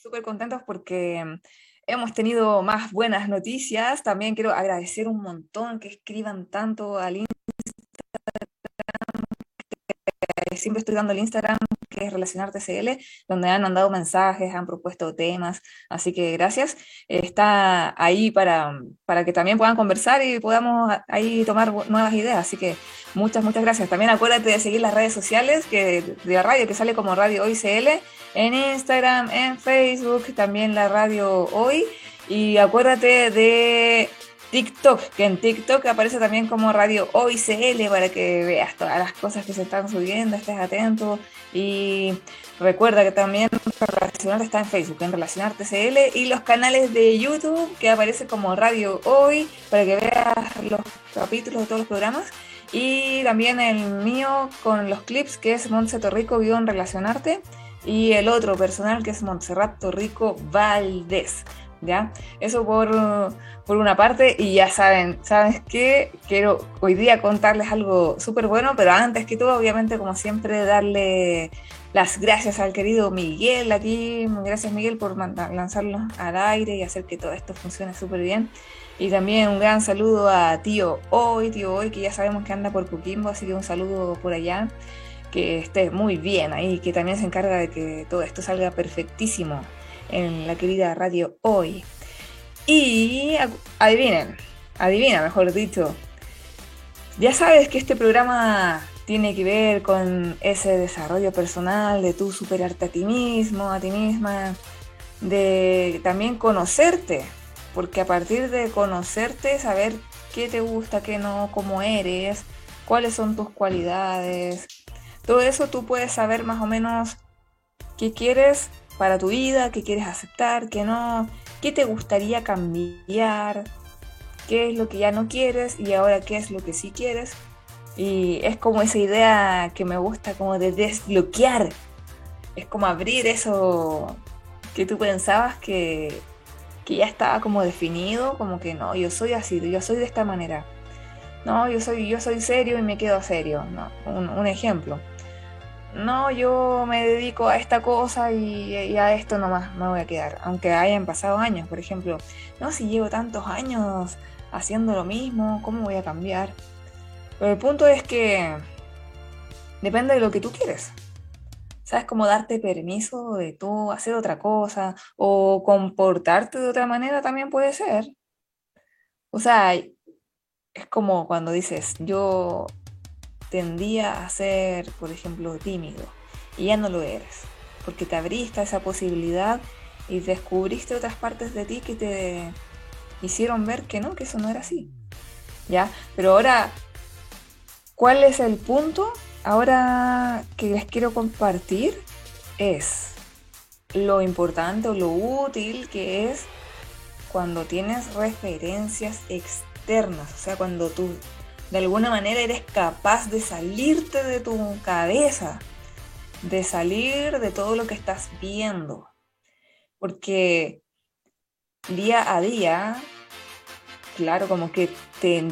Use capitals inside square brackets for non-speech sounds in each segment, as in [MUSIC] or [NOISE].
súper contentos porque mm, hemos tenido más buenas noticias. También quiero agradecer un montón que escriban tanto al siempre estoy dando el Instagram, que es Relacionarte CL, donde han mandado mensajes, han propuesto temas, así que gracias. Está ahí para, para que también puedan conversar y podamos ahí tomar nuevas ideas, así que muchas, muchas gracias. También acuérdate de seguir las redes sociales que, de la radio, que sale como Radio Hoy CL, en Instagram, en Facebook, también la Radio Hoy. Y acuérdate de TikTok, que en TikTok aparece también como Radio OICL para que veas todas las cosas que se están subiendo, estés atento. Y recuerda que también Relacionarte está en Facebook, en Relacionarte CL, y los canales de YouTube que aparece como Radio Hoy para que veas los capítulos de todos los programas. Y también el mío con los clips que es Montse Torrico en Relacionarte y el otro personal que es Montserrat Torrico Valdés. ¿Ya? Eso por, por una parte, y ya saben, ¿sabes qué? Quiero hoy día contarles algo súper bueno, pero antes que todo, obviamente, como siempre, darle las gracias al querido Miguel aquí. Gracias, Miguel, por lanzarlo al aire y hacer que todo esto funcione súper bien. Y también un gran saludo a tío Hoy, tío Hoy, que ya sabemos que anda por Coquimbo, así que un saludo por allá. Que esté muy bien ahí, que también se encarga de que todo esto salga perfectísimo en la querida radio hoy. Y adivinen, adivina mejor dicho, ya sabes que este programa tiene que ver con ese desarrollo personal, de tú superarte a ti mismo, a ti misma, de también conocerte, porque a partir de conocerte, saber qué te gusta, qué no, cómo eres, cuáles son tus cualidades, todo eso tú puedes saber más o menos qué quieres para tu vida, qué quieres aceptar, qué no, qué te gustaría cambiar, qué es lo que ya no quieres y ahora qué es lo que sí quieres. Y es como esa idea que me gusta como de desbloquear. Es como abrir eso que tú pensabas que, que ya estaba como definido, como que no, yo soy así, yo soy de esta manera. No, yo soy, yo soy serio y me quedo serio. No, un ejemplo no, yo me dedico a esta cosa y, a esto nomás me voy a quedar, aunque hayan pasado años, por ejemplo, no, si llevo tantos años haciendo lo mismo, ¿cómo voy a cambiar? Pero el punto es que depende de lo que tú quieres. ¿Sabes cómo darte permiso de tú hacer otra cosa o comportarte de otra manera también puede ser? O sea, es como cuando dices, yo tendía a ser, por ejemplo, tímido y ya no lo eres, porque te abriste a esa posibilidad y descubriste otras partes de ti que te hicieron ver que no, que eso no era así. ¿Ya? Pero ahora, ¿cuál es el punto? Ahora que les quiero compartir es lo importante o lo útil que es cuando tienes referencias externas, o sea, cuando tú de alguna manera eres capaz de salirte de tu cabeza, de salir de todo lo que estás viendo. Porque día a día, claro, como que te,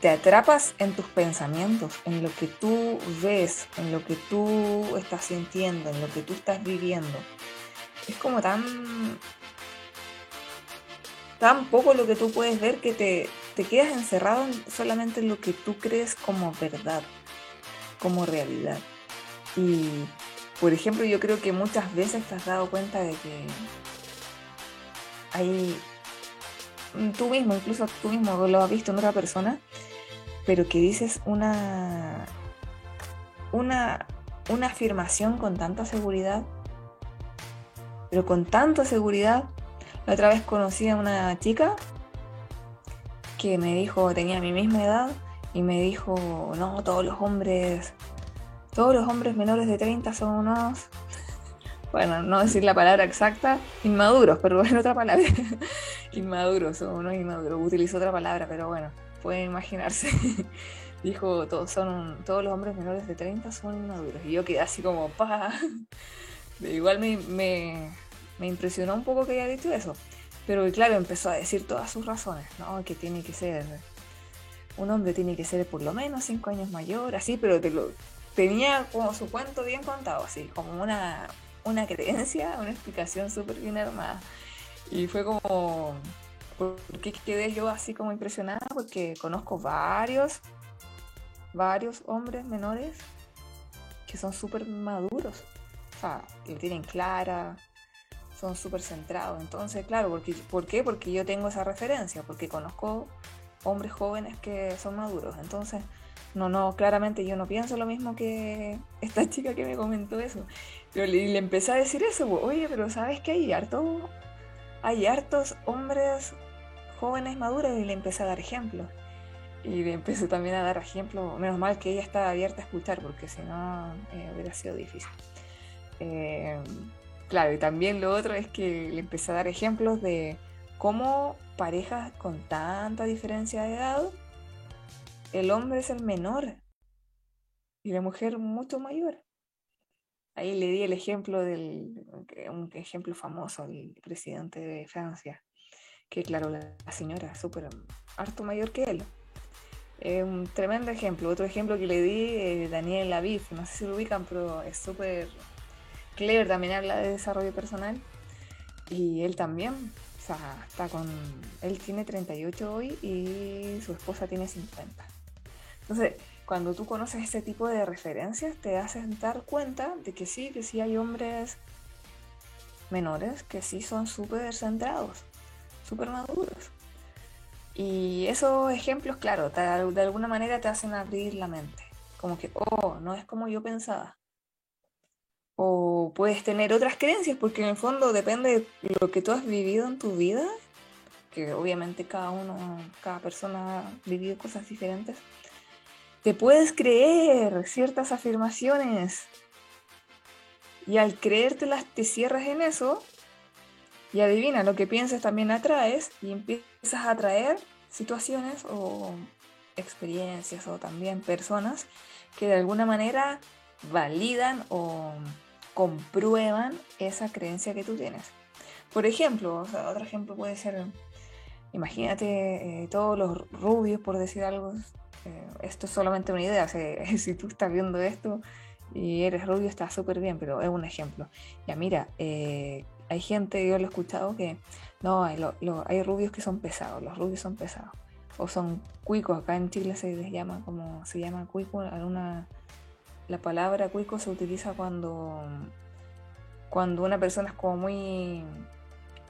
te atrapas en tus pensamientos, en lo que tú ves, en lo que tú estás sintiendo, en lo que tú estás viviendo. Es como tan tan poco lo que tú puedes ver que te, te quedas encerrado solamente en lo que tú crees como verdad, como realidad. Y, por ejemplo, yo creo que muchas veces te has dado cuenta de que hay, tú mismo, incluso tú mismo lo has visto en otra persona, pero que dices una, una, una afirmación con tanta seguridad, pero con tanta seguridad. La otra vez conocí a una chica que me dijo, tenía mi misma edad, y me dijo, no, todos los hombres, todos los hombres menores de 30 son unos, [LAUGHS] bueno, no decir la palabra exacta, inmaduros, pero [LAUGHS] bueno, otra palabra, [LAUGHS] inmaduros, son unos inmaduros, utilizó otra palabra, pero bueno, pueden imaginarse. dijo, todos, son, todos los hombres menores de 30 son inmaduros, y yo quedé así como, pa. Igual me, me, me impresionó un poco que haya dicho eso. Pero claro, empezó a decir todas sus razones, ¿no? Que tiene que ser, un hombre tiene que ser por lo menos cinco años mayor, así, pero tenía como su cuento bien contado, así, como una, una creencia, una explicación súper bien armada. Y fue como, ¿por qué quedé yo así como impresionada? Porque conozco varios, varios hombres menores que son súper maduros, o sea, que tienen clara, son súper centrados. Entonces, claro, porque, ¿por qué? Porque yo tengo esa referencia, porque conozco hombres jóvenes que son maduros. Entonces, no, no, claramente yo no pienso lo mismo que esta [LAUGHS] chica que me comentó eso. Pero le, le empecé a decir eso, oye, pero ¿sabes que hay harto, hay hartos hombres jóvenes maduros? Y le empecé a dar ejemplos. Y le empecé también a dar ejemplos. Menos mal que ella estaba abierta a escuchar, porque si no eh, hubiera sido difícil. Eh, claro, y también lo otro es que le empecé a dar ejemplos de cómo parejas con tanta diferencia de edad, el hombre es el menor y la mujer mucho mayor. Ahí le di el ejemplo del, un ejemplo famoso, el presidente de Francia, que claro, la, señora súper harto mayor que él. un tremendo ejemplo. Otro ejemplo que le di, eh, Daniel Aviv, no sé si lo ubican, pero es súper clever, también habla de desarrollo personal. Y él también, o sea, está con. Él tiene 38 hoy y su esposa tiene 50. Entonces, cuando tú conoces ese tipo de referencias, te haces dar cuenta de que sí, que sí hay hombres menores que sí son súper centrados, súper maduros. Y esos ejemplos, claro, de alguna manera te hacen abrir la mente. Como que, oh, no es como yo pensaba o puedes tener otras creencias, porque en el fondo depende de lo que tú has vivido en tu vida, que obviamente cada uno, cada persona ha vivido cosas diferentes. Te puedes creer ciertas afirmaciones y al creértelas te cierras en eso y adivina, lo que piensas también atraes y empiezas a atraer situaciones o experiencias o también personas que de alguna manera validan o comprueban esa creencia que tú tienes. Por ejemplo, otro ejemplo puede ser, imagínate eh, todos los rubios, por decir algo, eh, esto es solamente una idea, [LAUGHS] si tú estás viendo esto y eres rubio está súper bien, pero es un ejemplo. Ya mira, eh, hay gente, yo lo he escuchado, que no, hay, rubios que son pesados, los rubios son pesados. O son cuicos, acá en Chile se les llama como se llama cuico, la palabra cuico se utiliza cuando, cuando una persona es como muy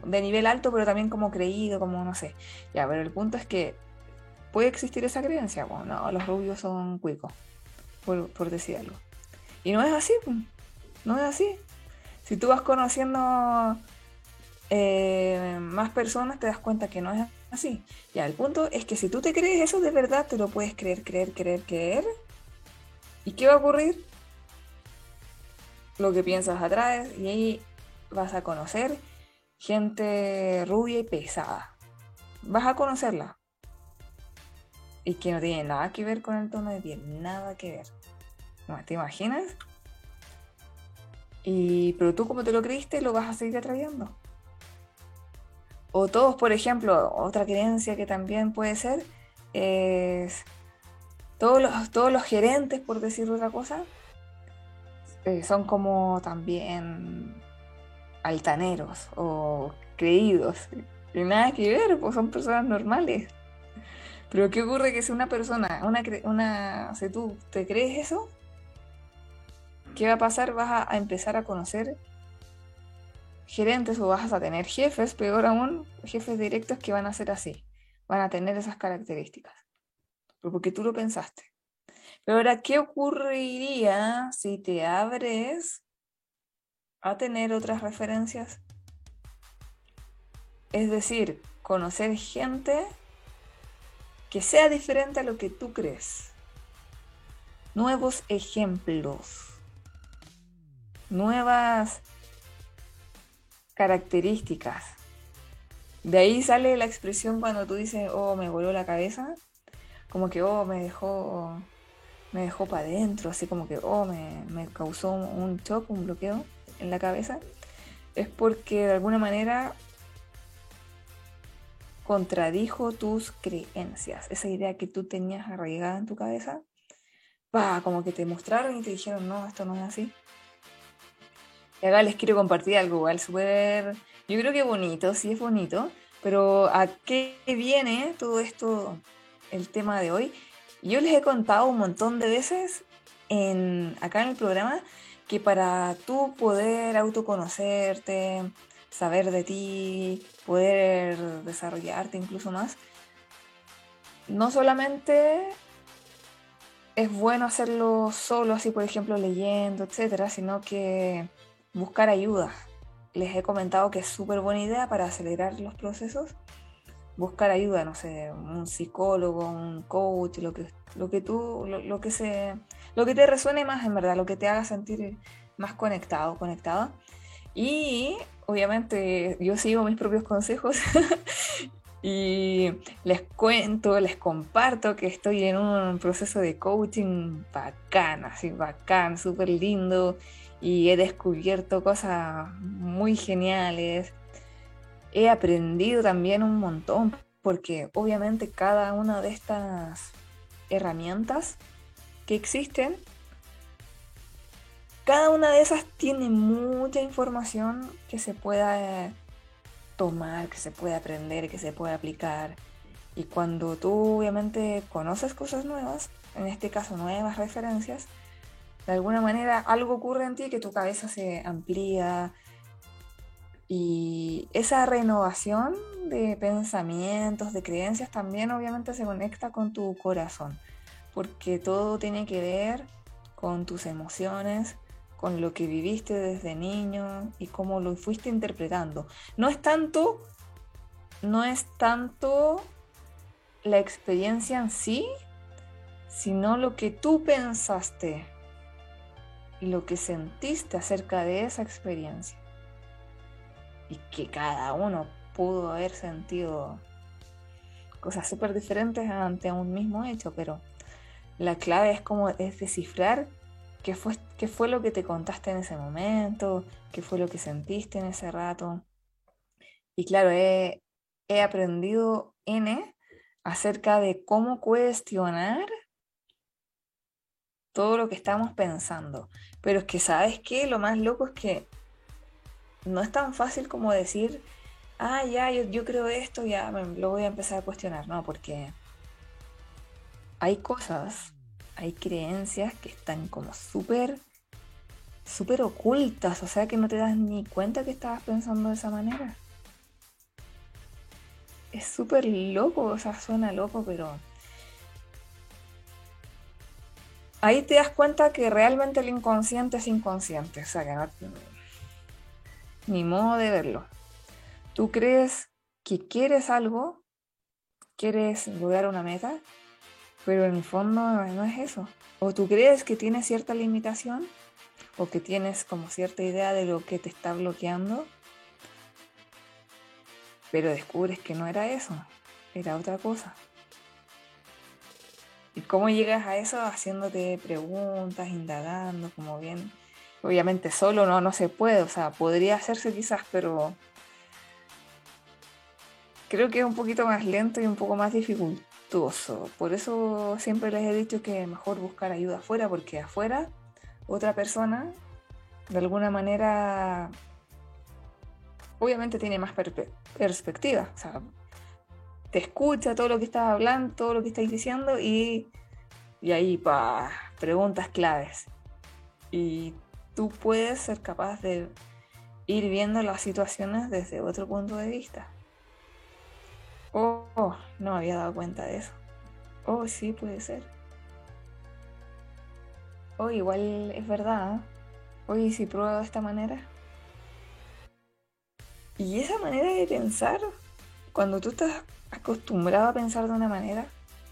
de nivel alto, pero también como creído, como no sé. Ya, pero el punto es que puede existir esa creencia. Bueno, no, los rubios son cuicos, por, decir algo. Y no es así, no es así. Si tú vas conociendo eh, más personas, te das cuenta que no es así. Ya, el punto es que si tú te crees eso de verdad, te lo puedes creer, creer, creer, creer ¿Y qué va a ocurrir? Lo que piensas atraes y ahí vas a conocer gente rubia y pesada. Vas a conocerla. Y que no tiene nada que ver con el tono de piel, nada que ver. ¿No te imaginas? Y, pero tú como te lo creíste, lo vas a seguir atrayendo. O todos, por ejemplo, otra creencia que también puede ser es todos los, todos los gerentes, por decir otra cosa, eh, son como también altaneros o creídos. Y nada que ver, pues son personas normales. Pero ¿qué ocurre que si una persona, una, una, si tú te crees eso, ¿qué va a pasar? Vas a, empezar a conocer gerentes o vas a tener jefes, peor aún, jefes directos que van a ser así, van a tener esas características porque tú lo pensaste. Pero ahora, ¿qué ocurriría si te abres a tener otras referencias? Es decir, conocer gente que sea diferente a lo que tú crees. Nuevos ejemplos. Nuevas características. De ahí sale la expresión cuando tú dices, oh, me voló la cabeza como que, oh, me dejó, me dejó para adentro, así como que, oh, me, me causó un shock, un bloqueo en la cabeza, es porque de alguna manera contradijo tus creencias, esa idea que tú tenías arraigada en tu cabeza, va como que te mostraron y te dijeron, no, esto no es así. Y acá les quiero compartir algo igual súper, yo creo que bonito, sí es bonito, pero ¿a qué viene todo esto, el tema de hoy? Yo les he contado un montón de veces en, acá en el programa que para tú poder autoconocerte, saber de ti, poder desarrollarte incluso más, no solamente es bueno hacerlo solo, así por ejemplo leyendo, etcétera, sino que buscar ayuda. Les he comentado que es súper buena idea para acelerar los procesos. Buscar ayuda, no sé, un psicólogo, un coach, lo que, lo que tú, lo, que se, lo que te resuene más en verdad, lo que te haga sentir más conectado, conectada. Y obviamente yo sigo mis propios consejos [LAUGHS] y les cuento, les comparto que estoy en un proceso de coaching bacán, así bacán, súper lindo y he descubierto cosas muy geniales. He aprendido también un montón porque obviamente cada una de estas herramientas que existen, cada una de esas tiene mucha información que se pueda tomar, que se puede aprender, que se puede aplicar. Y cuando tú obviamente conoces cosas nuevas, en este caso nuevas referencias, de alguna manera algo ocurre en ti que tu cabeza se amplía y esa renovación de pensamientos, de creencias también obviamente se conecta con tu corazón, porque todo tiene que ver con tus emociones, con lo que viviste desde niño y cómo lo fuiste interpretando. No es tanto, no es tanto la experiencia en sí, sino lo que tú pensaste y lo que sentiste acerca de esa experiencia. Y que cada uno pudo haber sentido cosas súper diferentes ante un mismo hecho, pero la clave es como es descifrar ¿Qué fue, ¿Qué fue lo que te contaste en ese momento? ¿Qué fue lo que sentiste en ese rato? Y claro, he, he aprendido N acerca de cómo cuestionar todo lo que estamos pensando. Pero es que, ¿sabes qué? Lo más loco es que no es tan fácil como decir, ah, ya, yo, yo creo esto, ya lo voy a empezar a cuestionar. No, porque hay cosas hay creencias que están como súper, súper ocultas, o sea que no te das ni cuenta que estabas pensando de esa manera. Es súper loco, o sea, suena loco, pero... Ahí te das cuenta que realmente el inconsciente es inconsciente, o sea que no... Ni modo de verlo. Tú crees que quieres algo, quieres lograr una meta, pero en el fondo no es eso. O tú crees que tienes cierta limitación o que tienes como cierta idea de lo que te está bloqueando, pero descubres que no era eso, era otra cosa. ¿Y cómo llegas a eso? Haciéndote preguntas, indagando, como bien. Obviamente solo no, no se puede, o sea, podría hacerse quizás, pero creo que es un poquito más lento y un poco más difícil. Por eso siempre les he dicho que mejor buscar ayuda afuera, porque afuera otra persona de alguna manera obviamente tiene más perspectiva. O sea, te escucha todo lo que estás hablando, todo lo que estás diciendo y, y ahí pa, preguntas claves. Y tú puedes ser capaz de ir viendo las situaciones desde otro punto de vista. Oh, no me había dado cuenta de eso. Oh, sí, puede ser. Oh, igual es verdad. Oye, si pruebo de esta manera. Y esa manera de pensar, cuando tú estás acostumbrado a pensar de una manera,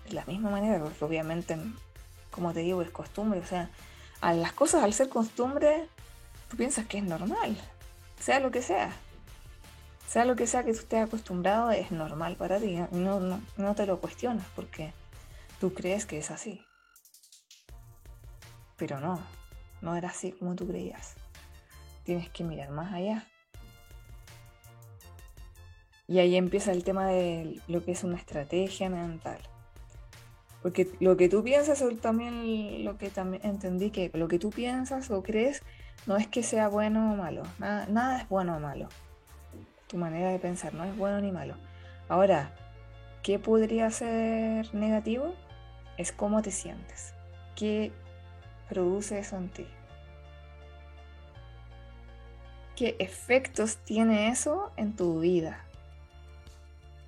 de la misma manera, porque obviamente, como te digo, es costumbre. O sea, a las cosas al ser costumbre, tú piensas que es normal, sea lo que sea sea lo que sea que tú estés acostumbrado, es normal para ti. No, no, no te lo cuestionas porque tú crees que es así. Pero no, no era así como tú creías. Tienes que mirar más allá. Y ahí empieza el tema de lo que es una estrategia mental. Porque lo que tú piensas, también lo que también entendí que lo que tú piensas o crees no es que sea bueno o malo, nada, nada es bueno o malo. Tu manera de pensar no es bueno ni malo. Ahora, ¿qué podría ser negativo? Es cómo te sientes. ¿Qué produce eso en ti? ¿Qué efectos tiene eso en tu vida?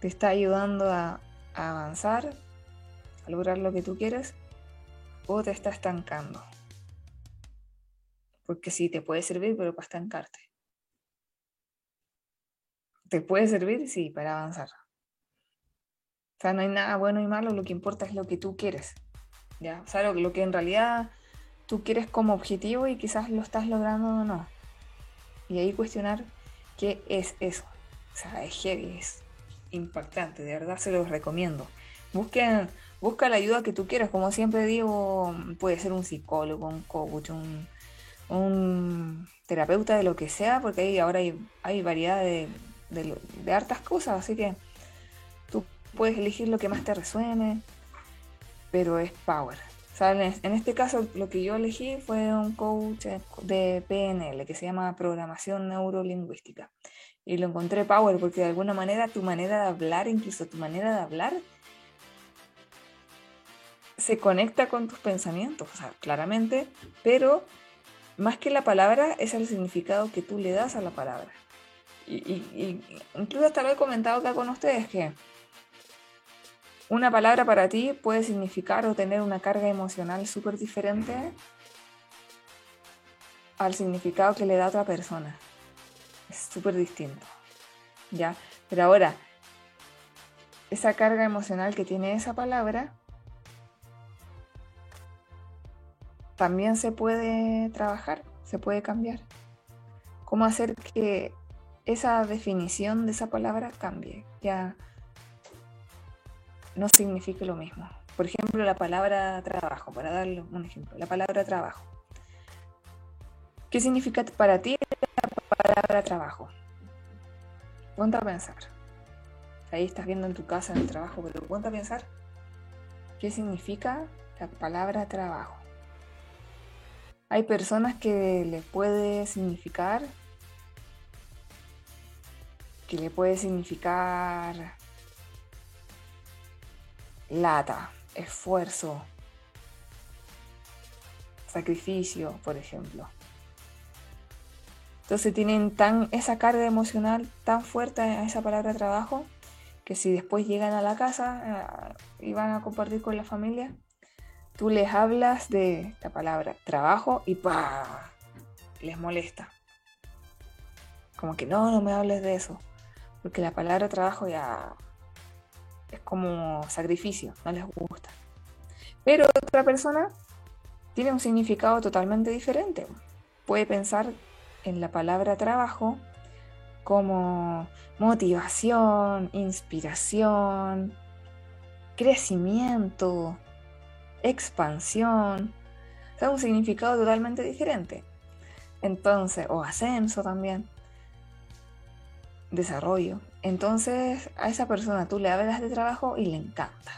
¿Te está ayudando a, a avanzar, lograr lo que tú quieres? ¿O te está estancando? Porque sí, te puede servir, pero para estancarte. ¿Te puede servir? Sí, para avanzar. O sea, no hay nada bueno y malo, lo que importa es lo que tú quieres. ¿ya? O sea, lo, lo que en realidad tú quieres como objetivo y quizás lo estás logrando o no. Y ahí cuestionar qué es eso. O sea, es heavy, es impactante, de verdad se los recomiendo. Busquen, busca la ayuda que tú quieras, como siempre digo, puede ser un psicólogo, un coach, un, terapeuta de lo que sea, porque ahí ahora hay, hay variedad de, de, hartas cosas, así que tú puedes elegir lo que más te resuene, pero es power. en este caso lo que yo elegí fue un coach de PNL que se llama Programación Neurolingüística. Y lo encontré power porque de alguna manera tu manera de hablar, incluso tu manera de hablar, se conecta con tus pensamientos, o sea, claramente, pero más que la palabra es el significado que tú le das a la palabra. Y, incluso hasta lo he comentado acá con ustedes que una palabra para ti puede significar o tener una carga emocional súper diferente al significado que le da otra persona. Es súper distinto. ¿Ya? Pero ahora, esa carga emocional que tiene esa palabra también se puede trabajar, se puede cambiar. ¿Cómo hacer que esa definición de esa palabra cambie? Ya no signifique lo mismo. Por ejemplo, la palabra trabajo, para darle un ejemplo, la palabra trabajo. ¿Qué significa para ti la palabra trabajo? Ponte a pensar. Ahí estás viendo en tu casa en el trabajo, pero ponte a pensar qué significa la palabra trabajo. Hay personas que le puede significar, que le puede significar lata, esfuerzo, sacrificio, por ejemplo. Entonces tienen tan esa carga emocional tan fuerte a esa palabra trabajo que si después llegan a la casa eh, y van a compartir con la familia, tú les hablas de la palabra trabajo y ¡pa! les molesta. Como que no, no me hables de eso. Porque la palabra trabajo ya es como sacrificio, no les gusta. Pero otra persona tiene un significado totalmente diferente. Puede pensar en la palabra trabajo como motivación, inspiración, crecimiento, expansión, o sea, un significado totalmente diferente. Entonces, o ascenso también, desarrollo. Entonces, a esa persona tú le hablas de trabajo y le encanta.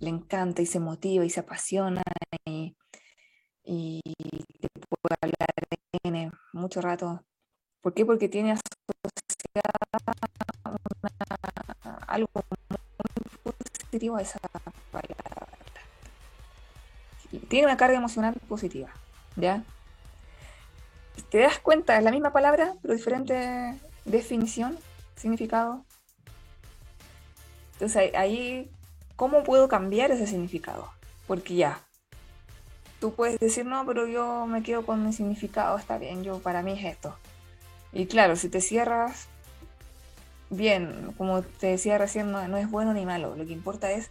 Le encanta y se motiva y se apasiona y, y te puede hablar tiene mucho rato. ¿Por qué? Porque tiene asociada algo muy positivo a esa palabra tiene una carga emocional positiva, ¿ya? ¿Te das cuenta? Es la misma palabra, pero diferente definición, significado. Entonces ahí, ¿cómo puedo cambiar ese significado? Porque ya, tú puedes decir, no, pero yo me quedo con mi significado, está bien, yo para mí es esto. Y claro, si te cierras, bien, como te decía recién, no es bueno ni malo, lo que importa es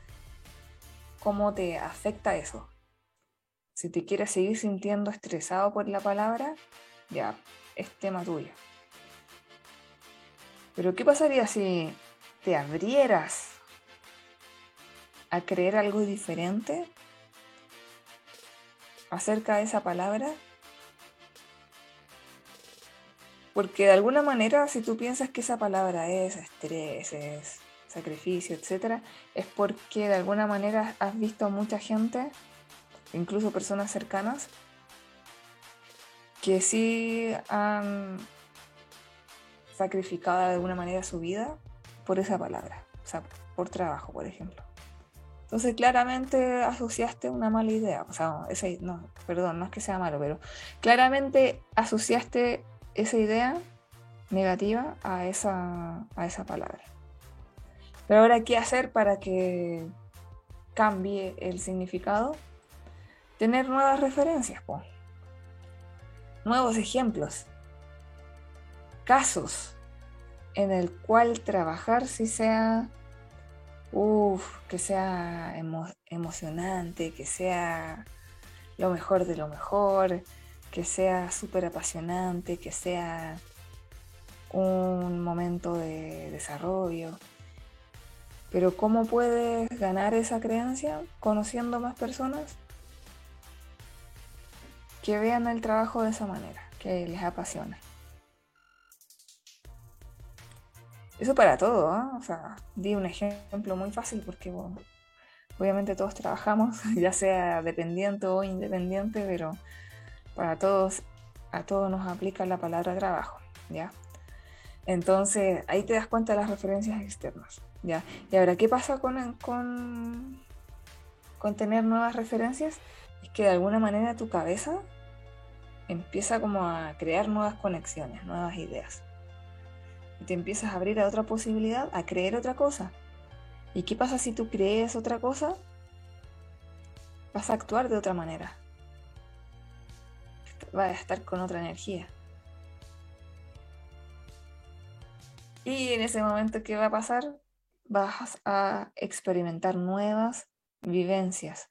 cómo te afecta eso. Si te quieres seguir sintiendo estresado por la palabra, ya, es tema tuyo. Pero ¿qué pasaría si te abrieras a creer algo diferente acerca de esa palabra? Porque de alguna manera, si tú piensas que esa palabra es estrés, es sacrificio, etc., es porque de alguna manera has visto a mucha gente incluso personas cercanas, que sí han sacrificado de alguna manera su vida por esa palabra, o sea, por trabajo, por ejemplo. Entonces claramente asociaste una mala idea, o sea, ese, no, perdón, no es que sea malo, pero claramente asociaste esa idea negativa a esa, a esa palabra. Pero ahora, ¿qué hacer para que cambie el significado? Tener nuevas referencias, nuevos ejemplos, casos en el cual trabajar si sea, que sea emocionante, que sea lo mejor de lo mejor, que sea súper apasionante, que sea un momento de desarrollo. Pero ¿cómo puedes ganar esa creencia? Conociendo más personas que vean el trabajo de esa manera, que les apasiona. Eso para todo, ¿eh? O sea, di un ejemplo muy fácil porque obviamente todos trabajamos, [LAUGHS] ya sea dependiente o independiente, pero para todos, a todos nos aplica la palabra trabajo, ¿ya? Entonces, ahí te das cuenta de las referencias externas. ¿ya? Y ahora, ¿qué pasa con, con, con tener nuevas referencias? Es que de alguna manera tu cabeza empieza como a crear nuevas conexiones, nuevas ideas. Y te empiezas a abrir a otra posibilidad, a creer otra cosa. ¿Y qué pasa si tú crees otra cosa? Vas a actuar de otra manera. Vas a estar con otra energía. Y en ese momento, ¿qué va a pasar? Vas a experimentar nuevas vivencias,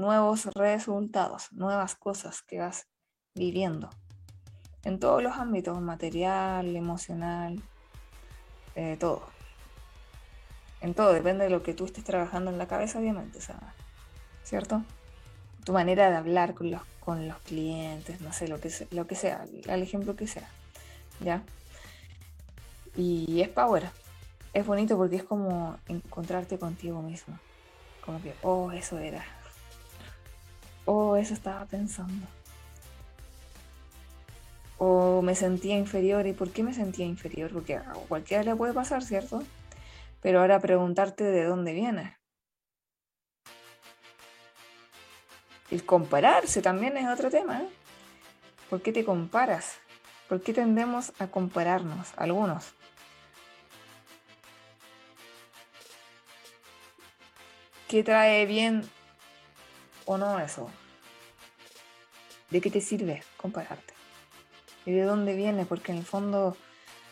nuevos resultados, nuevas cosas que vas viviendo en todos los ámbitos, material, emocional, eh, todo. En todo, depende de lo que tú estés trabajando en la cabeza, obviamente, ¿cierto? Tu manera de hablar con los, con los clientes, no sé, lo que, lo que sea, el ejemplo que sea, ¿ya? Y es power. Es bonito porque es como encontrarte contigo mismo. Como que, oh, eso era. Oh, eso estaba pensando. O me sentía inferior. ¿Y por qué me sentía inferior? Porque a cualquiera le puede pasar, ¿cierto? Pero ahora preguntarte de dónde viene. El compararse también es otro tema. ¿eh? ¿Por qué te comparas? ¿Por qué tendemos a compararnos? Algunos. ¿Qué trae bien o no eso? ¿De qué te sirve compararte? ¿Y de dónde viene? Porque en el fondo,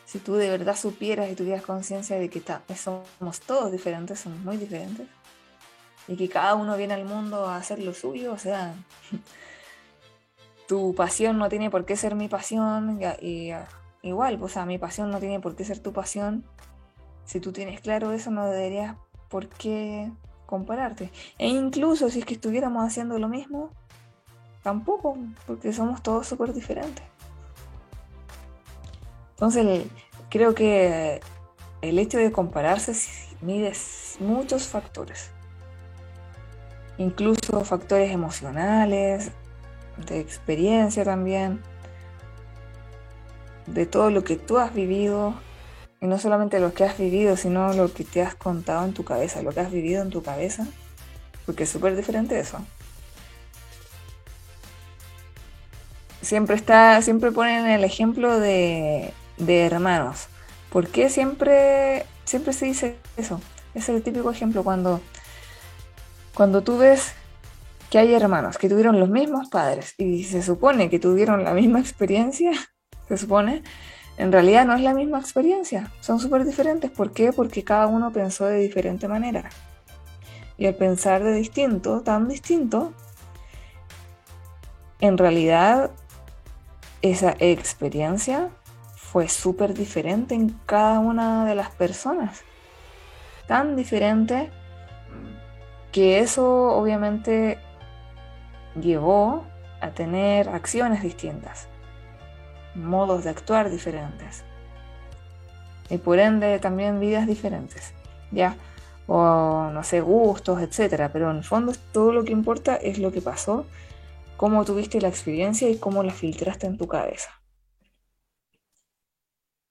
si tú de verdad supieras y tuvieras conciencia de que somos todos diferentes, somos muy diferentes, y que cada uno viene al mundo a hacer lo suyo, o sea, tu pasión no tiene por qué ser mi pasión, y, igual, o sea, mi pasión no tiene por qué ser tu pasión. Si tú tienes claro eso, no deberías por qué compararte. E incluso si es que estuviéramos haciendo lo mismo, tampoco, porque somos todos súper diferentes. Entonces, creo que el hecho de compararse mide muchos factores, incluso factores emocionales, de experiencia también, de todo lo que tú has vivido, y no solamente lo que has vivido, sino lo que te has contado en tu cabeza, lo que has vivido en tu cabeza, porque es súper diferente eso. Siempre está, siempre ponen el ejemplo de, de hermanos. ¿Por qué siempre, siempre se dice eso? Es el típico ejemplo cuando, cuando tú ves que hay hermanos que tuvieron los mismos padres y se supone que tuvieron la misma experiencia, [LAUGHS] se supone, en realidad no es la misma experiencia, son súper diferentes. ¿Por qué? Porque cada uno pensó de diferente manera. Y al pensar de distinto, tan distinto, en realidad esa experiencia fue súper diferente en cada una de las personas. Tan diferente que eso obviamente llevó a tener acciones distintas modos de actuar diferentes. Y por ende también vidas diferentes, ¿ya? O no sé, gustos, etcétera. Pero en el fondo todo lo que importa es lo que pasó cómo tuviste la experiencia y cómo la filtraste en tu cabeza.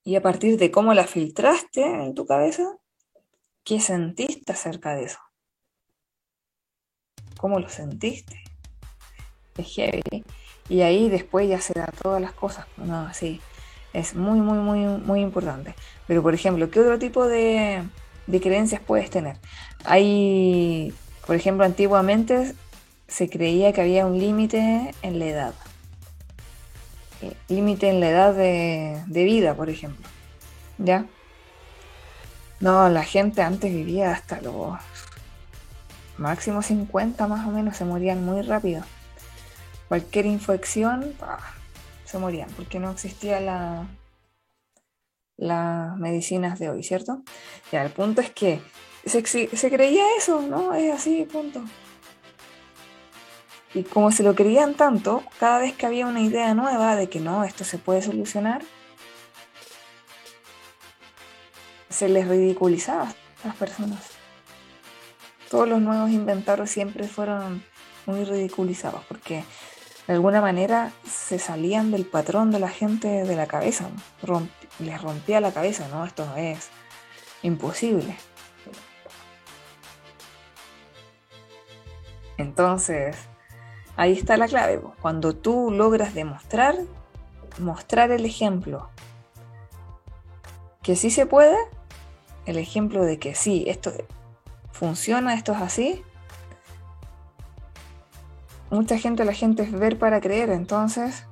Y a partir de cómo la filtraste en tu cabeza, ¿qué sentiste acerca de eso? ¿Cómo lo sentiste? Es heavy. Y ahí después ya se da todas las cosas. No, así. Es muy, muy, muy, muy importante. Pero, por ejemplo, ¿qué otro tipo de, de creencias puedes tener? Hay, por ejemplo, antiguamente se creía que había un límite en la edad. Eh, límite en la edad de, de vida, por ejemplo. ¿Ya? No, la gente antes vivía hasta los máximo 50 más o menos, se morían muy rápido. Cualquier infección, se morían, porque no existía la las medicinas de hoy, ¿cierto? Ya, el punto es que se, se creía eso, ¿no? Es así, punto. Y como se lo creían tanto, cada vez que había una idea nueva de que no, esto se puede solucionar, se les ridiculizaba a las personas. Todos los nuevos inventarios siempre fueron muy ridiculizados porque de alguna manera se salían del patrón de la gente de la cabeza, les rompía la cabeza, ¿no? Esto es imposible. Entonces, ahí está la clave. Cuando tú logras demostrar, mostrar el ejemplo que sí se puede, el ejemplo de que sí, esto funciona, esto es así, mucha gente, la gente es ver para creer, entonces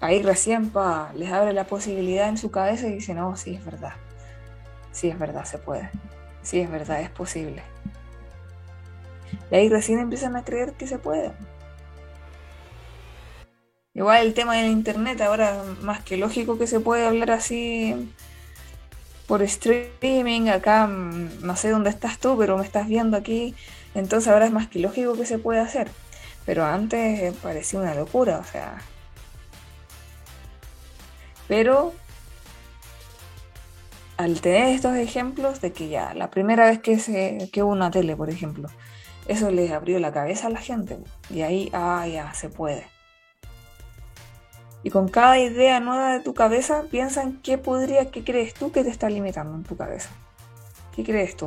ahí recién pa, les abre la posibilidad en su cabeza y dicen, no, sí es verdad, sí es verdad, se puede, sí es verdad, es posible. Y ahí recién empiezan a creer que se puede. Igual el tema del internet, ahora más que lógico que se puede hablar así por streaming, acá mm, no sé dónde estás tú, pero me estás viendo aquí, entonces ahora es más que lógico que se puede hacer. Pero antes eh, parecía una locura, o sea. Pero al tener estos ejemplos de que ya la primera vez que, se, que hubo una tele, por ejemplo, eso les abrió la cabeza a la gente. Y ahí, ah, ya, se puede. Y con cada idea nueva de tu cabeza, piensa en qué podría, qué crees tú que te está limitando en tu cabeza. ¿Qué crees tú?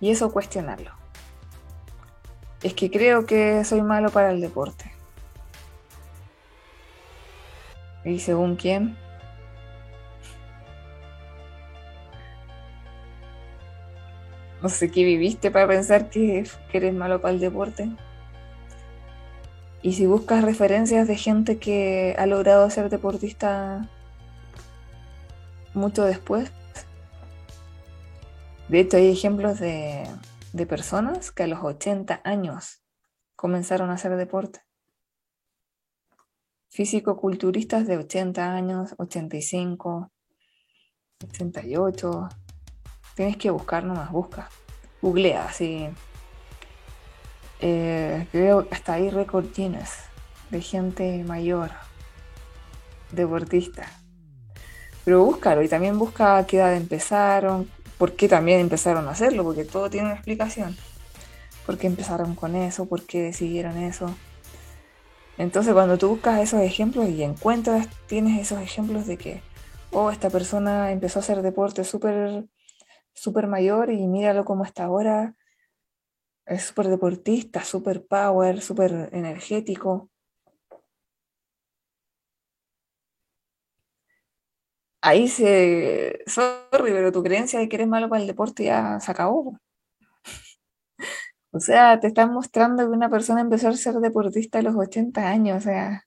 Y eso cuestionarlo. Es que creo que soy malo para el deporte. ¿Y según quién? No sé qué viviste para pensar que, eres malo para el deporte. Y si buscas referencias de gente que ha logrado ser deportista mucho después, de hecho hay ejemplos de, personas que a los 80 años comenzaron a hacer deporte. Físico-culturistas de 80 años, 85, 88. Tienes que buscar nomás, busca. Googlea, así eh, creo que hasta ahí récord Guinness de gente mayor, deportista. Pero búscalo y también busca qué edad empezaron, por qué también empezaron a hacerlo, porque todo tiene una explicación. ¿Por qué empezaron con eso? ¿Por qué decidieron eso? Entonces cuando tú buscas esos ejemplos y encuentras, tienes esos ejemplos de que, oh, esta persona empezó a hacer deporte súper súper mayor y míralo cómo está ahora, es súper deportista, súper power, súper energético. Ahí se. Sorry, pero tu creencia de que eres malo para el deporte ya se acabó. [LAUGHS] O sea, te están mostrando que una persona empezó a ser deportista a los 80 años. O sea,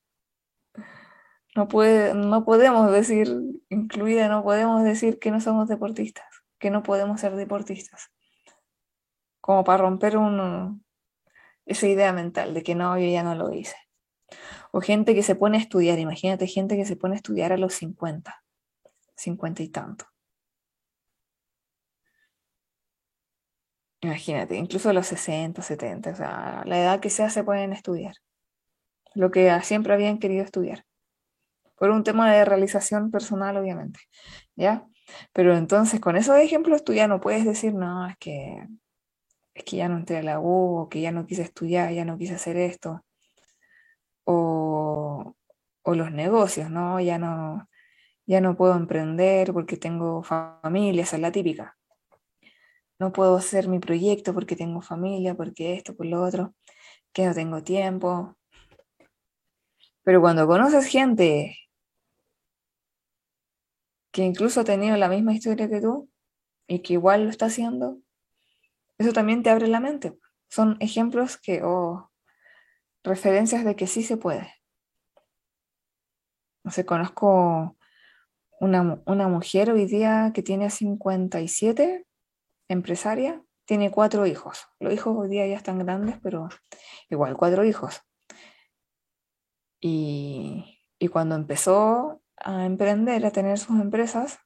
no, puede, no podemos decir, incluida, no podemos decir que no somos deportistas, que no podemos ser deportistas como para romper esa idea mental de que no, yo ya no lo hice. O gente que se pone a estudiar, imagínate gente que se pone a estudiar a los 50, 50 y tanto. Imagínate, incluso a los 60, 70, o sea, la edad que sea se pueden estudiar. Lo que siempre habían querido estudiar. Por un tema de realización personal, obviamente. ¿Ya? Pero entonces, con esos ejemplos, tú ya no puedes decir, no, es que es que ya no entré a la U, o que ya no quise estudiar, ya no quise hacer esto. O, o los negocios, ¿no? Ya no, ya no puedo emprender porque tengo familia, esa es la típica. No puedo hacer mi proyecto porque tengo familia, porque esto, por lo otro, que no tengo tiempo. Pero cuando conoces gente que incluso ha tenido la misma historia que tú y que igual lo está haciendo, eso también te abre la mente. Son ejemplos que, o referencias de que sí se puede. No sé, conozco una, una mujer hoy día que tiene 57, empresaria, tiene cuatro hijos. Los hijos hoy día ya están grandes, pero igual, cuatro hijos. Y, y cuando empezó a emprender, a tener sus empresas,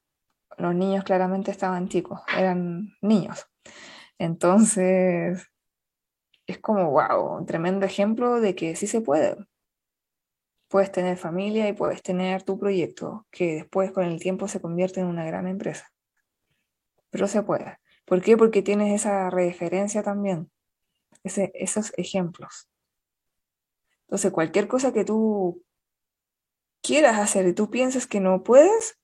los niños claramente estaban chicos, eran niños. Entonces, es como, wow, un tremendo ejemplo de que sí se puede. Puedes tener familia y puedes tener tu proyecto, que después con el tiempo se convierte en una gran empresa. Pero se puede. ¿Por qué? Porque tienes esa referencia también, ese, esos ejemplos. Entonces, cualquier cosa que tú quieras hacer y tú pienses que no puedes,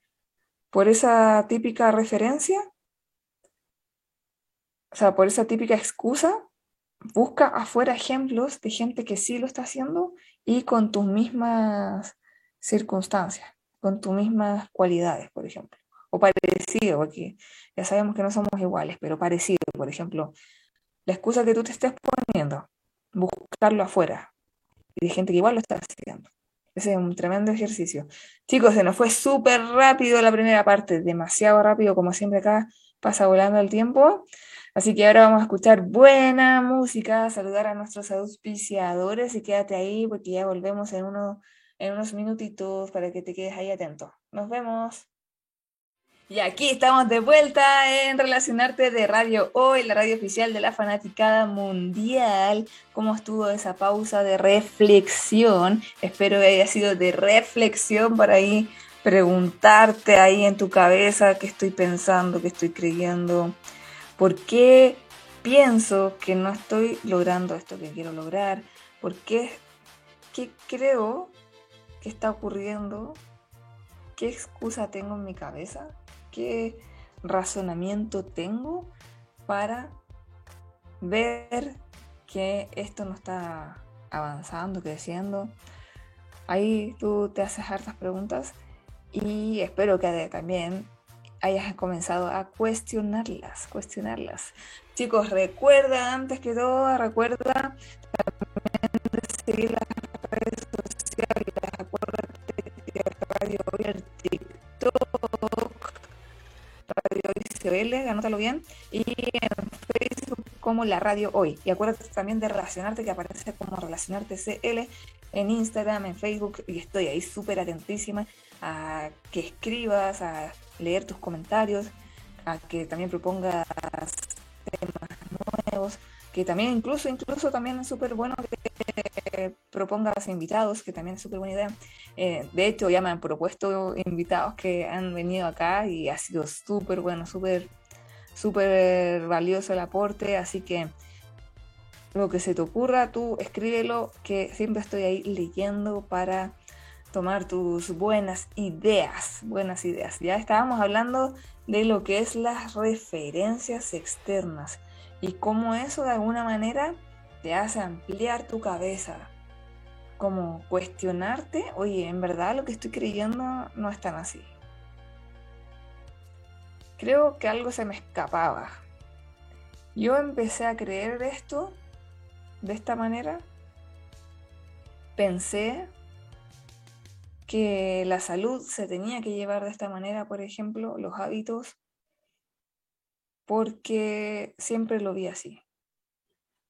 por esa típica referencia, o sea, por esa típica excusa, busca afuera ejemplos de gente que sí lo está haciendo y con tus mismas circunstancias, con tus mismas cualidades, por ejemplo. O parecido, porque ya sabemos que no somos iguales, pero parecido, por ejemplo, la excusa que tú te estés poniendo, buscarlo afuera, y de gente que igual lo está haciendo. Ese es un tremendo ejercicio. Chicos, se nos fue súper rápido la primera parte, demasiado rápido, como siempre acá pasa volando el tiempo. Así que ahora vamos a escuchar buena música, saludar a nuestros auspiciadores y quédate ahí porque ya volvemos en, uno, en unos minutitos para que te quedes ahí atento. Nos vemos. Y aquí estamos de vuelta en Relacionarte de Radio Hoy, la radio oficial de la fanaticada mundial. ¿Cómo estuvo esa pausa de reflexión? Espero que haya sido de reflexión para ahí preguntarte ahí en tu cabeza qué estoy pensando, qué estoy creyendo, por qué pienso que no estoy logrando esto que quiero lograr, por qué, qué creo que está ocurriendo, qué excusa tengo en mi cabeza qué razonamiento tengo para ver que esto no está avanzando, creciendo. Ahí tú te haces hartas preguntas y espero que también hayas comenzado a cuestionarlas, cuestionarlas. Chicos, recuerda, antes que todo, recuerda también seguir las redes sociales, Radio ICL, anótalo bien, y en Facebook como la radio hoy. Y acuérdate también de relacionarte, que aparece como relacionarte CL en Instagram, en Facebook, y estoy ahí súper atentísima a que escribas, a leer tus comentarios, a que también propongas temas nuevos, que también incluso, incluso también es súper bueno que propongas invitados, que también es súper buena idea. Eh, de hecho, ya me han propuesto invitados que han venido acá y ha sido súper bueno, súper, súper valioso el aporte, así que lo que se te ocurra, tú escríbelo, que siempre estoy ahí leyendo para tomar tus buenas ideas, buenas ideas. Ya estábamos hablando de lo que es las referencias externas y cómo eso de alguna manera te hace ampliar tu cabeza, como cuestionarte, oye, en verdad lo que estoy creyendo no es tan así. Creo que algo se me escapaba. Yo empecé a creer esto de esta manera. Pensé que la salud se tenía que llevar de esta manera, por ejemplo, los hábitos, porque siempre lo vi así.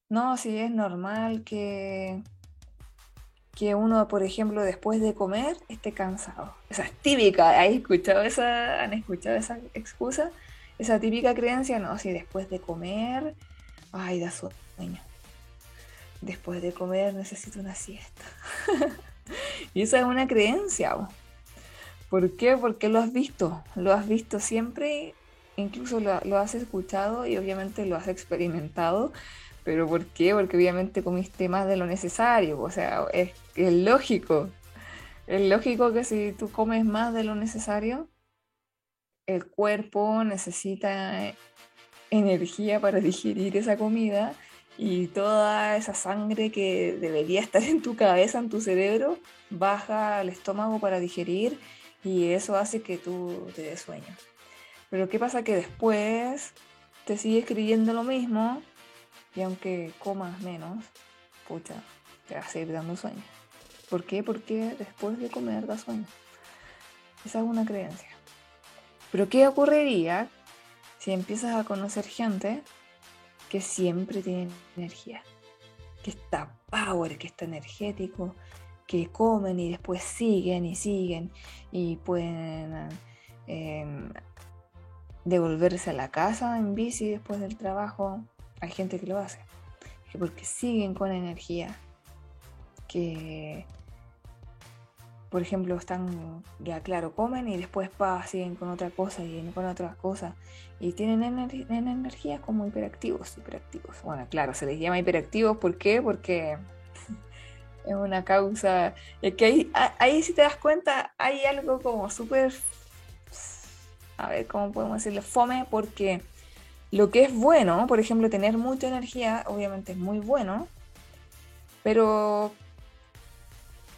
No, si es normal que, que uno, por ejemplo, después de comer esté cansado. Esa es típica, ¿han escuchado esa, ¿han escuchado esa excusa? Esa típica creencia, no, si después de comer, ay, da sueño. Después de comer necesito una siesta. [LAUGHS] y esa es una creencia. ¿Por qué? Porque lo has visto, lo has visto siempre incluso lo, has escuchado y obviamente lo has experimentado, pero ¿por qué? Porque obviamente comiste más de lo necesario, o sea, es, es lógico, es lógico que si tú comes más de lo necesario, el cuerpo necesita energía para digerir esa comida y toda esa sangre que debería estar en tu cabeza, en tu cerebro, baja al estómago para digerir y eso hace que tú te des sueño. Pero ¿qué pasa? Que después te sigues creyendo lo mismo y aunque comas menos, pucha, te va a seguir dando sueño. ¿Por qué? Porque después de comer da sueño. Esa es una creencia. Pero ¿qué ocurriría si empiezas a conocer gente que siempre tiene energía? Que está power, que está energético, que comen y después siguen y siguen y pueden em, devolverse a la casa en bici después del trabajo. Hay gente que lo hace, porque siguen con energía, que por ejemplo, están, ya claro, comen y después pa, siguen con otra cosa y con otras cosas. Y tienen energía como hiperactivos, hiperactivos. Bueno, claro, se les llama hiperactivos, ¿por qué? Porque [LAUGHS] es una causa. Es que ahí, ahí, si te das cuenta, hay algo como súper. A ver, ¿cómo podemos decirle? Fome, porque lo que es bueno, por ejemplo, tener mucha energía, obviamente es muy bueno, pero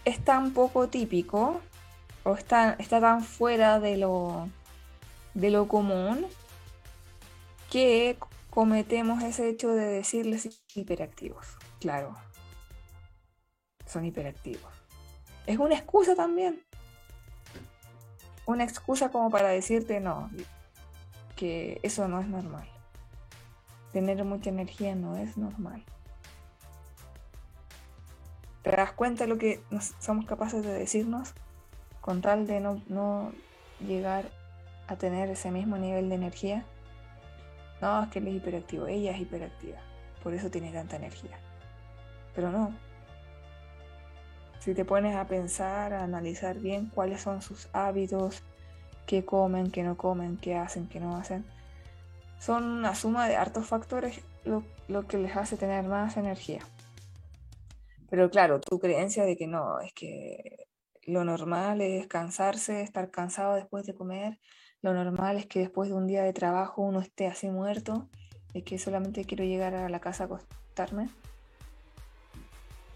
es tan poco típico o está, está tan fuera de lo, de lo común que cometemos ese hecho de decirles hiperactivos. Claro, son hiperactivos. Es una excusa también. Una excusa como para decirte no, que eso no es normal. Tener mucha energía no es normal. ¿Te das cuenta de lo que somos capaces de decirnos con tal de no, llegar a tener ese mismo nivel de energía? No, es que él es hiperactivo, ella es hiperactiva, por eso tiene tanta energía. Pero no. Si te pones a pensar, a analizar bien cuáles son sus hábitos, qué comen, qué no comen, qué hacen, qué no hacen, son una suma de hartos factores lo que les hace tener más energía. Pero claro, tu creencia de que no, es que lo normal es cansarse, estar cansado después de comer, lo normal es que después de un día de trabajo uno esté así muerto, es que solamente quiero llegar a la casa a acostarme.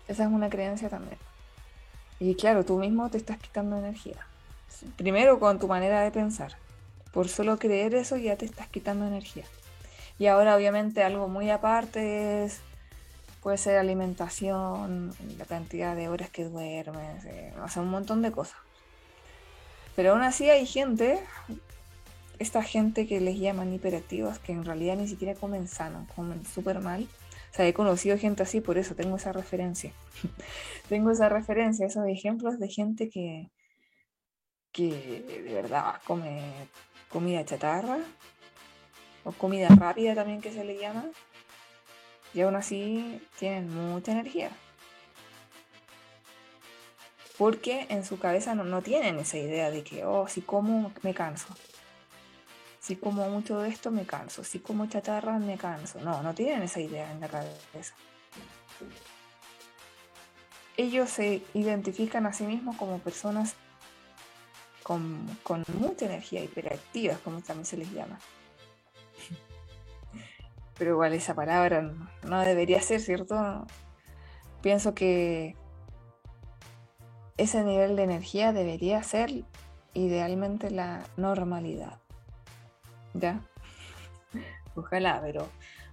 Esa es una creencia también. Y claro, tú mismo te estás quitando energía. Primero con tu manera de pensar. Por solo creer eso ya te estás quitando energía. Y ahora obviamente algo muy aparte es Puede ser alimentación, la cantidad de horas que duermes, eh, o sea, un montón de cosas. Pero aún así hay gente, esta gente que les llaman hiperactivos, que en realidad ni siquiera comen sano, comen súper mal. O sea, he conocido gente así, por eso tengo esa referencia. [LAUGHS] tengo esa referencia, esos ejemplos de gente que, que de verdad come comida chatarra o comida rápida también que se le llama y aún así tienen mucha energía. Porque en su cabeza no, tienen esa idea de que, oh, si como me canso. Si como mucho de esto me canso. Si como chatarra me canso. No, no tienen esa idea en la cabeza. Ellos se identifican a sí mismos como personas con, mucha energía, hiperactivas, como también se les llama pero igual esa palabra no, debería ser, ¿cierto? Pienso que ese nivel de energía debería ser idealmente la normalidad. ¿Ya? Ojalá, pero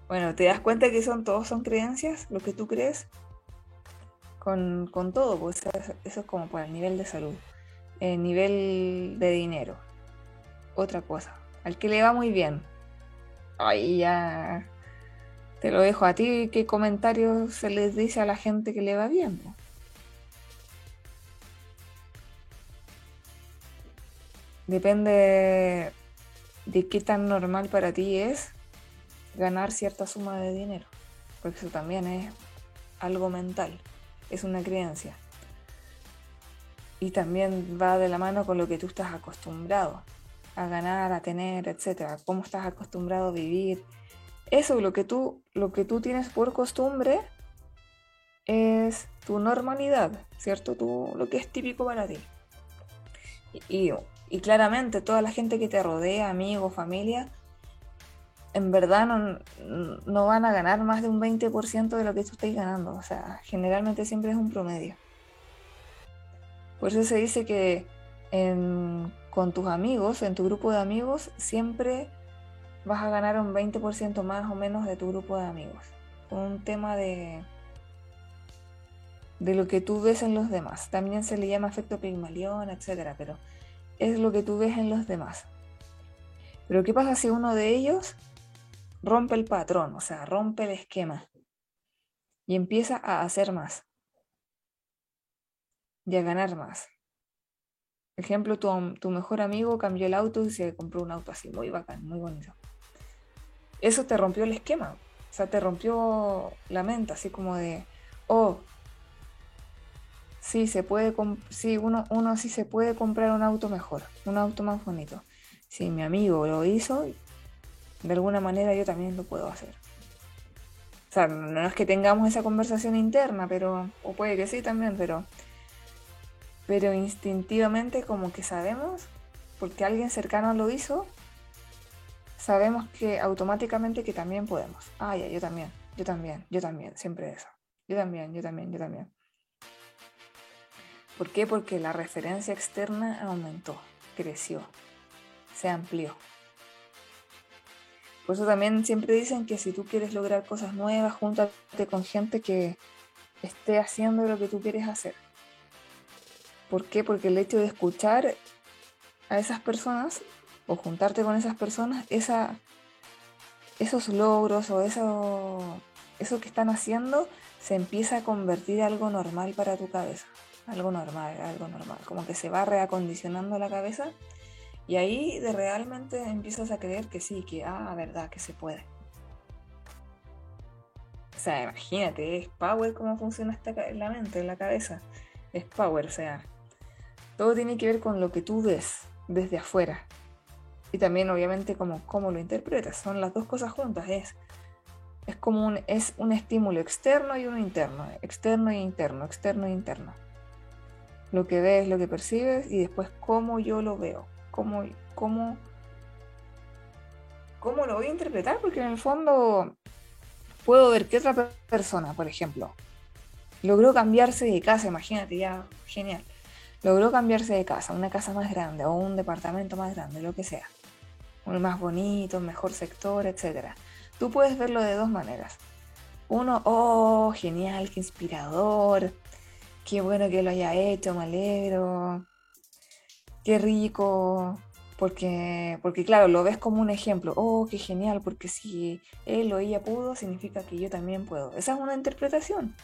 bueno, ¿te das cuenta que son todos son creencias, lo que tú crees? Con, todo, pues eso, es como por el nivel de salud. El nivel de dinero. Otra cosa. Al que le va muy bien. Ahí ya te lo dejo a ti, ¿qué comentarios se les dice a la gente que le va bien? Depende de qué tan normal para ti es ganar cierta suma de dinero, porque eso también es algo mental, es una creencia. Y también va de la mano con lo que tú estás acostumbrado. a ganar, a tener, etcétera, cómo estás acostumbrado a vivir. Eso, lo que tú, lo que tú tienes por costumbre, es tu normalidad, ¿cierto? Tú, lo que es típico para ti. Y, y, claramente toda la gente que te rodea, amigos, familia, en verdad no, no, van a ganar más de un 20% de lo que tú estás ganando. O sea, generalmente siempre es un promedio. Por eso se dice que con tus amigos, en tu grupo de amigos, siempre vas a ganar un 20% más o menos de tu grupo de amigos. Un tema de, de lo que tú ves en los demás. También se le llama efecto Pigmalión, etc. Pero es lo que tú ves en los demás. Pero ¿qué pasa si uno de ellos rompe el patrón, o sea, rompe el esquema y empieza a hacer más y a ganar más? ejemplo, tu, tu mejor amigo cambió el auto y se compró un auto así, muy bacán, muy bonito. Eso te rompió el esquema, o sea, te rompió la mente, así como de, oh, sí, se puede, sí, uno, uno sí se puede comprar un auto mejor, un auto más bonito. Si mi amigo lo hizo, de alguna manera yo también lo puedo hacer. O sea, no es que tengamos esa conversación interna, pero, o puede que sí también, pero, pero instintivamente como que sabemos, porque alguien cercano lo hizo, sabemos que automáticamente que también podemos. Ah, ya, yo también, yo también, yo también, siempre eso. Yo también, yo también, yo también. ¿Por qué? Porque la referencia externa aumentó, creció, se amplió. Por eso también siempre dicen que si tú quieres lograr cosas nuevas, júntate con gente que esté haciendo lo que tú quieres hacer. ¿Por qué? Porque el hecho de escuchar a esas personas o juntarte con esas personas, esos logros o eso que están haciendo se empieza a convertir en algo normal para tu cabeza algo normal, algo normal, como que se va reacondicionando la cabeza y ahí de realmente empiezas a creer que sí, que, ah, verdad, que se puede. O sea, imagínate, es power cómo funciona esta, la mente, la cabeza. Es power, o sea, todo tiene que ver con lo que tú ves desde afuera. Y también, obviamente, como cómo lo interpretas. Son las dos cosas juntas. Es, es como un, es un estímulo externo y uno interno. Externo e interno, externo e interno lo que ves, lo que percibes y después cómo yo lo veo, cómo, cómo, cómo lo voy a interpretar, porque en el fondo puedo ver que otra persona, por ejemplo, logró cambiarse de casa, imagínate, ya, genial, logró cambiarse de casa, una casa más grande o un departamento más grande, lo que sea, uno más bonito, mejor sector, etc. Tú puedes verlo de dos maneras. Uno, oh, genial, qué inspirador, Qué bueno que lo haya hecho, me alegro. Qué rico. Porque, porque claro, lo ves como un ejemplo. Oh, qué genial, porque si él o ella pudo, significa que yo también puedo. Esa es una interpretación.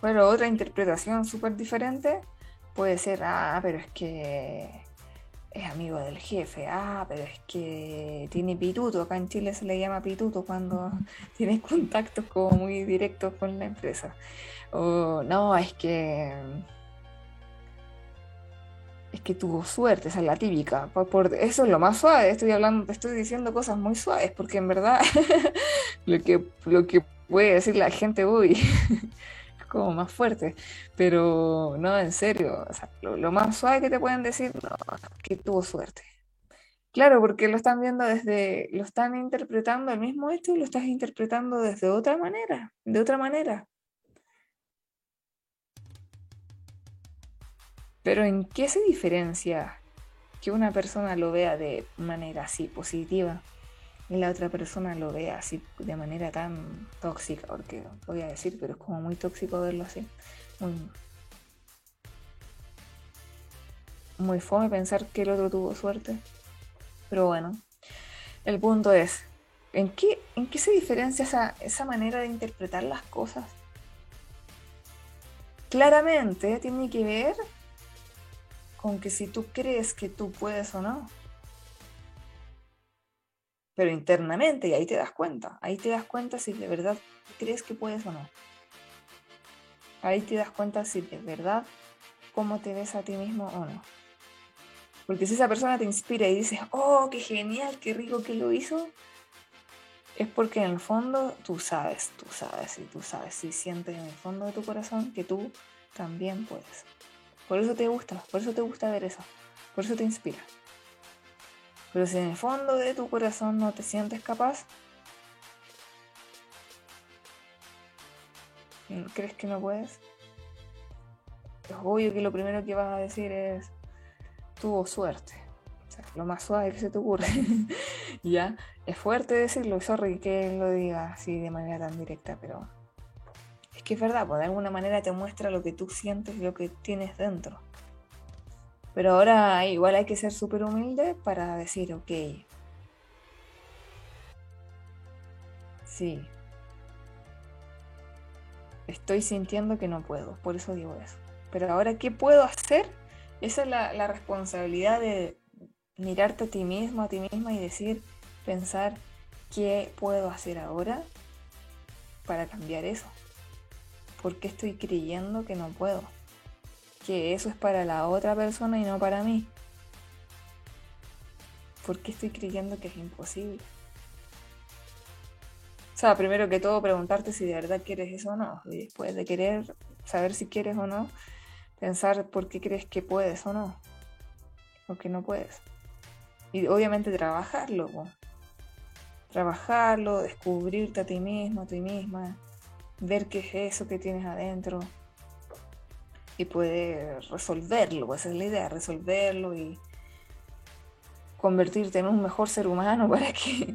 Pero otra interpretación súper diferente puede ser, ah, pero es que es amigo del jefe, ah, pero es que tiene pituto, acá en Chile se le llama pituto cuando [LAUGHS] tienes contactos como muy directos con la empresa. O no, es que. Es que tuvo suerte, esa es la típica. Por, eso es lo más suave. Estoy hablando, estoy diciendo cosas muy suaves, porque en verdad [LAUGHS] lo, que, lo que puede decir la gente, uy, [LAUGHS] es como más fuerte. Pero no, en serio, lo, más suave que te pueden decir, no, que tuvo suerte. Claro, porque lo están viendo desde, lo están interpretando el mismo hecho y lo estás interpretando desde otra manera, de otra manera. Pero ¿en qué se diferencia que una persona lo vea de manera así positiva y la otra persona lo vea así de manera tan tóxica? Porque voy a decir, pero es como muy tóxico verlo así. Muy, muy fome pensar que el otro tuvo suerte. Pero bueno, el punto es, ¿en qué, en qué se diferencia esa, esa manera de interpretar las cosas? Claramente tiene que ver con que si tú crees que tú puedes o no. Pero internamente, y ahí te das cuenta, ahí te das cuenta si de verdad crees que puedes o no. Ahí te das cuenta si de verdad cómo te ves a ti mismo o no. Porque si esa persona te inspira y dices, oh, qué genial, qué rico que lo hizo, es porque en el fondo tú sabes, tú sabes y tú sabes y sientes en el fondo de tu corazón que tú también puedes. Por eso te gusta, por eso te gusta ver eso, por eso te inspira. Pero si en el fondo de tu corazón no te sientes capaz, ¿crees que no puedes? Es obvio que lo primero que vas a decir es, tuvo suerte. O sea, lo más suave que se te ocurre. [LAUGHS] ya, es fuerte decirlo, sorry que lo diga así de manera tan directa, pero que es verdad, pues de alguna manera te muestra lo que tú sientes lo que tienes dentro. Pero ahora igual hay que ser súper humilde para decir, ok, sí, estoy sintiendo que no puedo, por eso digo eso. Pero ahora, ¿qué puedo hacer? Esa es la, la responsabilidad de mirarte a ti mismo, a ti misma y decir, pensar, ¿qué puedo hacer ahora para cambiar eso? ¿Por qué estoy creyendo que no puedo? Que eso es para la otra persona y no para mí. ¿Por qué estoy creyendo que es imposible? O sea, primero que todo preguntarte si de verdad quieres eso o no. Y después de querer saber si quieres o no, pensar por qué crees que puedes o no. O que no puedes. Y obviamente trabajarlo. Trabajarlo, descubrirte a ti mismo, a ti misma. Ver qué es eso que tienes adentro. Y poder resolverlo. Esa es la idea, resolverlo y convertirte en un mejor ser humano [LAUGHS] para que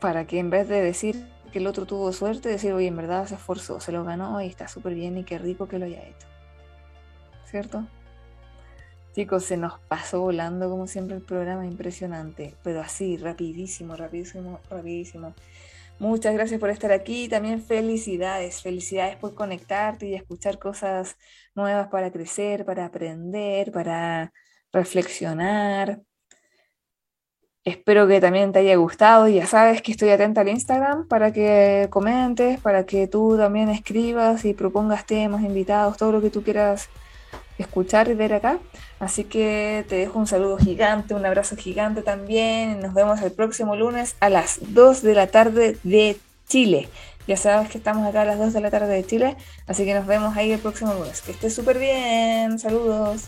para que en vez de decir que el otro tuvo suerte, decir, oye, en verdad se esforzó, se lo ganó y está súper bien y qué rico que lo haya hecho. ¿Cierto? Chicos, se nos pasó volando como siempre el programa, impresionante, pero así, rapidísimo, rapidísimo, rapidísimo. Muchas gracias por estar aquí. También felicidades, felicidades por conectarte y escuchar cosas nuevas para crecer, para aprender, para reflexionar. Espero que también te haya gustado. Ya sabes que estoy atenta al Instagram para que comentes, para que tú también escribas y propongas temas, invitados, todo lo que tú quieras escuchar y ver acá. Así que te dejo un saludo gigante, un abrazo gigante también. Nos vemos el próximo lunes a las 2 de la tarde de Chile. Ya sabes que estamos acá a las 2 de la tarde de Chile, así que nos vemos ahí el próximo lunes. Que estés súper bien. Saludos.